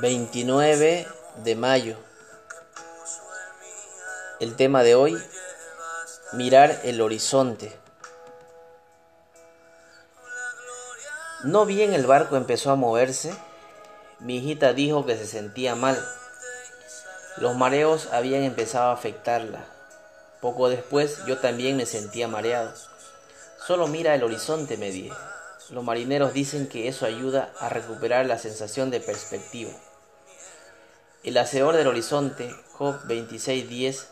29 de mayo. El tema de hoy, mirar el horizonte. No bien el barco empezó a moverse, mi hijita dijo que se sentía mal. Los mareos habían empezado a afectarla. Poco después yo también me sentía mareado. Solo mira el horizonte, me dije. Los marineros dicen que eso ayuda a recuperar la sensación de perspectiva. El hacedor del horizonte, Job 26:10,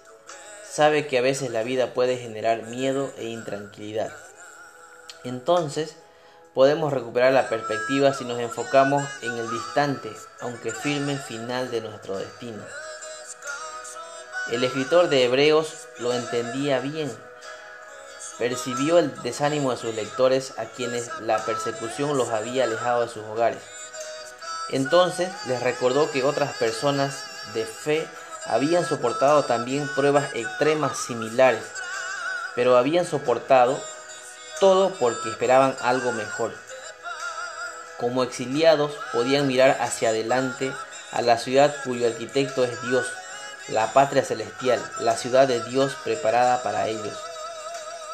sabe que a veces la vida puede generar miedo e intranquilidad. Entonces, podemos recuperar la perspectiva si nos enfocamos en el distante, aunque firme final de nuestro destino. El escritor de Hebreos lo entendía bien percibió el desánimo de sus lectores a quienes la persecución los había alejado de sus hogares. Entonces les recordó que otras personas de fe habían soportado también pruebas extremas similares, pero habían soportado todo porque esperaban algo mejor. Como exiliados podían mirar hacia adelante a la ciudad cuyo arquitecto es Dios, la patria celestial, la ciudad de Dios preparada para ellos.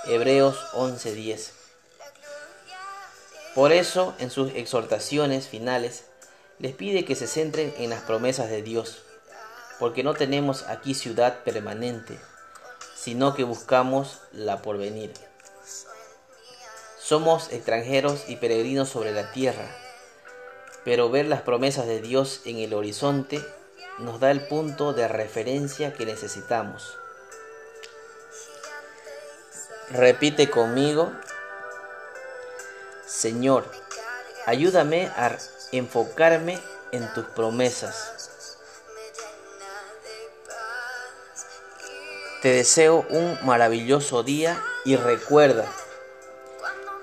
Hebreos 11:10. Por eso, en sus exhortaciones finales, les pide que se centren en las promesas de Dios, porque no tenemos aquí ciudad permanente, sino que buscamos la porvenir. Somos extranjeros y peregrinos sobre la tierra, pero ver las promesas de Dios en el horizonte nos da el punto de referencia que necesitamos. Repite conmigo, Señor, ayúdame a enfocarme en tus promesas. Te deseo un maravilloso día y recuerda,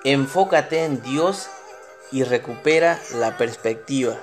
enfócate en Dios y recupera la perspectiva.